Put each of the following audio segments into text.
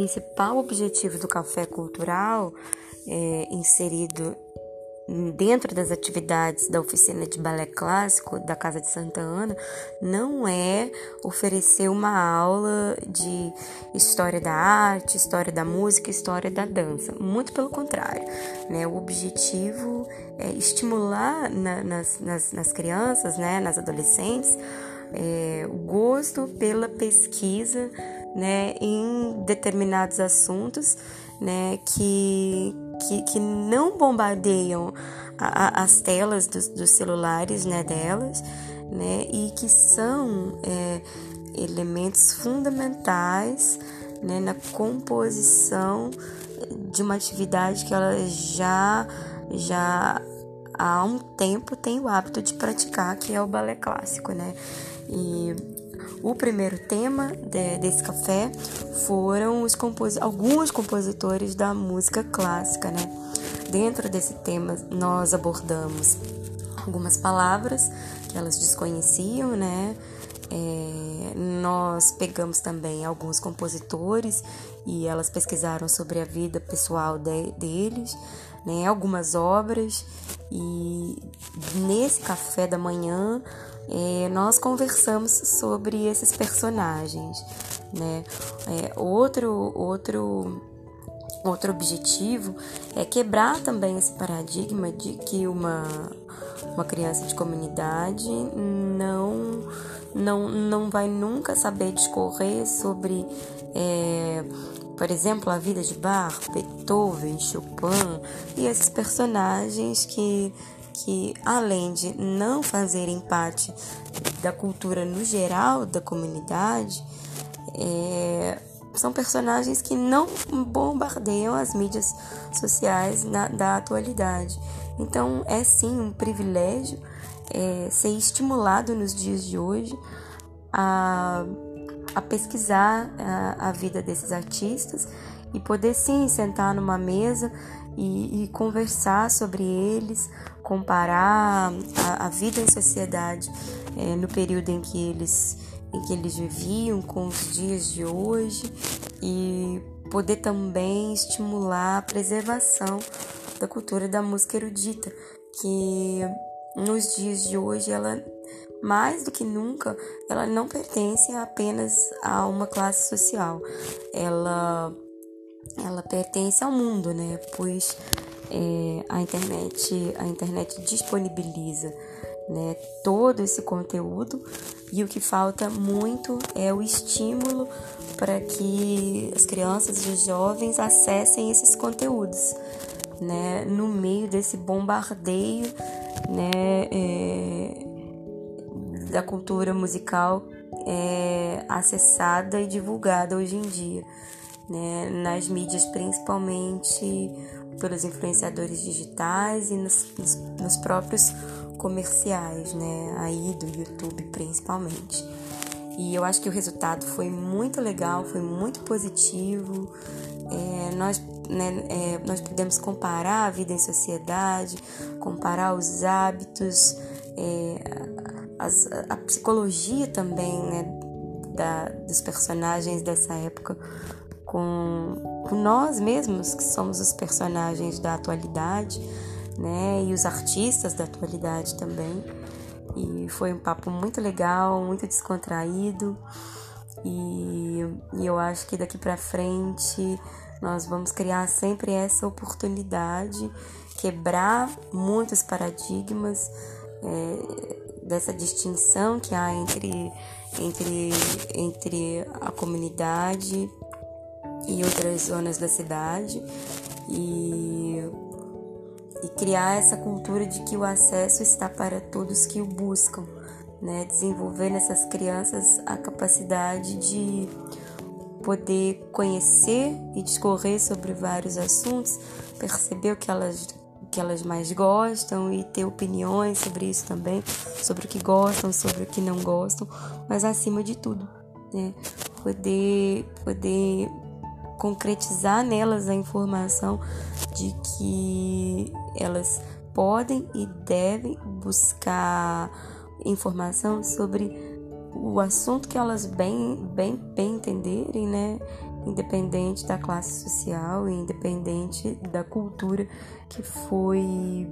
principal objetivo do café cultural é, inserido dentro das atividades da oficina de balé clássico da Casa de Santa Ana não é oferecer uma aula de história da arte, história da música, história da dança. Muito pelo contrário, né? O objetivo é estimular na, nas, nas, nas, crianças, né, nas adolescentes, é, o gosto pela pesquisa né, em determinados assuntos né, que, que, que não bombardeiam a, a, as telas dos, dos, celulares né, delas né, e que são é, elementos fundamentais né, na composição de uma atividade que ela já, já há um tempo tem o hábito de praticar, que é o balé clássico, né? E o primeiro tema de, desse café foram os compos alguns compositores da música clássica, né? Dentro desse tema, nós abordamos algumas palavras que elas desconheciam, né? É, nós pegamos também alguns compositores e elas pesquisaram sobre a vida pessoal de, deles, né? Algumas obras e nesse café da manhã é, nós conversamos sobre esses personagens, né? É, outro, outro, outro objetivo é quebrar também esse paradigma de que uma, uma criança de comunidade não, não, não vai nunca saber discorrer sobre, é, por exemplo, a vida de Bach, Beethoven, Chopin e esses personagens que que, além de não fazerem parte da cultura no geral da comunidade, é, são personagens que não bombardeiam as mídias sociais na, da atualidade. Então, é sim um privilégio é, ser estimulado nos dias de hoje a, a pesquisar a, a vida desses artistas e poder sim sentar numa mesa e, e conversar sobre eles, comparar a, a vida em sociedade é, no período em que eles em que eles viviam com os dias de hoje e poder também estimular a preservação da cultura da música erudita, que nos dias de hoje ela mais do que nunca ela não pertence apenas a uma classe social. Ela ela pertence ao mundo, né? Pois é, a internet a internet disponibiliza né, todo esse conteúdo e o que falta muito é o estímulo para que as crianças e os jovens acessem esses conteúdos, né, no meio desse bombardeio, né, é, da cultura musical é, acessada e divulgada hoje em dia, né, nas mídias principalmente pelos influenciadores digitais e nos, nos, nos próprios comerciais, né? Aí do YouTube principalmente. E eu acho que o resultado foi muito legal, foi muito positivo. É, nós, né, é, nós podemos comparar a vida em sociedade, comparar os hábitos, é, as, a psicologia também né, da, dos personagens dessa época com, com nós mesmos, que somos os personagens da atualidade, né? E os artistas da atualidade também. E foi um papo muito legal, muito descontraído. E, e eu acho que daqui para frente nós vamos criar sempre essa oportunidade, quebrar muitos paradigmas é, dessa distinção que há entre, entre, entre a comunidade e outras zonas da cidade e, e criar essa cultura de que o acesso está para todos que o buscam, né? Desenvolver nessas crianças a capacidade de poder conhecer e discorrer sobre vários assuntos, perceber o que elas que elas mais gostam e ter opiniões sobre isso também, sobre o que gostam, sobre o que não gostam, mas acima de tudo, né? Poder poder concretizar nelas a informação de que elas podem e devem buscar informação sobre o assunto que elas bem, bem, bem entenderem, né? Independente da classe social e independente da cultura que foi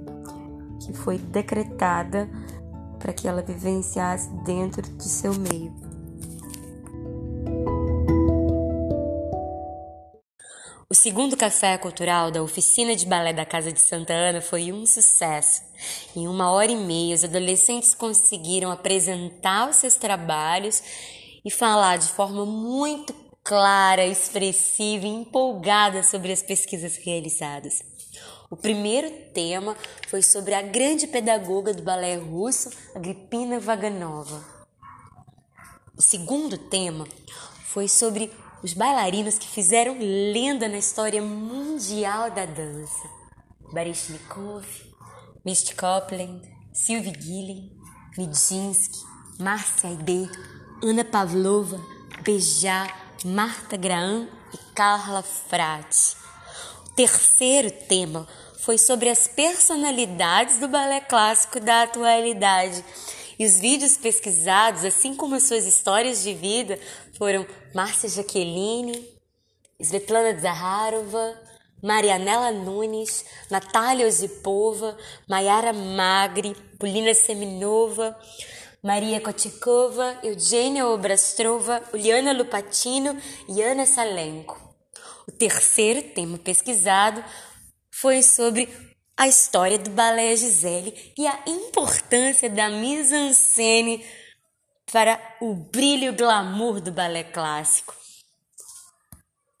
que foi decretada para que ela vivenciasse dentro de seu meio. O segundo café cultural da oficina de balé da Casa de Santa Ana foi um sucesso. Em uma hora e meia, os adolescentes conseguiram apresentar os seus trabalhos e falar de forma muito clara, expressiva e empolgada sobre as pesquisas realizadas. O primeiro tema foi sobre a grande pedagoga do balé russo, Agripina Vaganova. O segundo tema foi sobre os bailarinos que fizeram lenda na história mundial da dança. Baryshnikov, Misty Copeland, Sylvie Gillen, Nijinsky, Marcia Aidê, Ana Pavlova, Bejá, Marta Graham e Carla Frati. O terceiro tema foi sobre as personalidades do balé clássico da atualidade. E os vídeos pesquisados, assim como as suas histórias de vida, foram Márcia Jaqueline, Svetlana Zaharova, Marianela Nunes, Natália Osipova, Mayara Magri, Polina Seminova, Maria Kotikova, Eugênia Obrastrova, Uliana Lupatino e Ana Salenko. O terceiro tema pesquisado foi sobre a história do balé Gisele e a importância da mise-en-scène para o brilho e o glamour do balé clássico.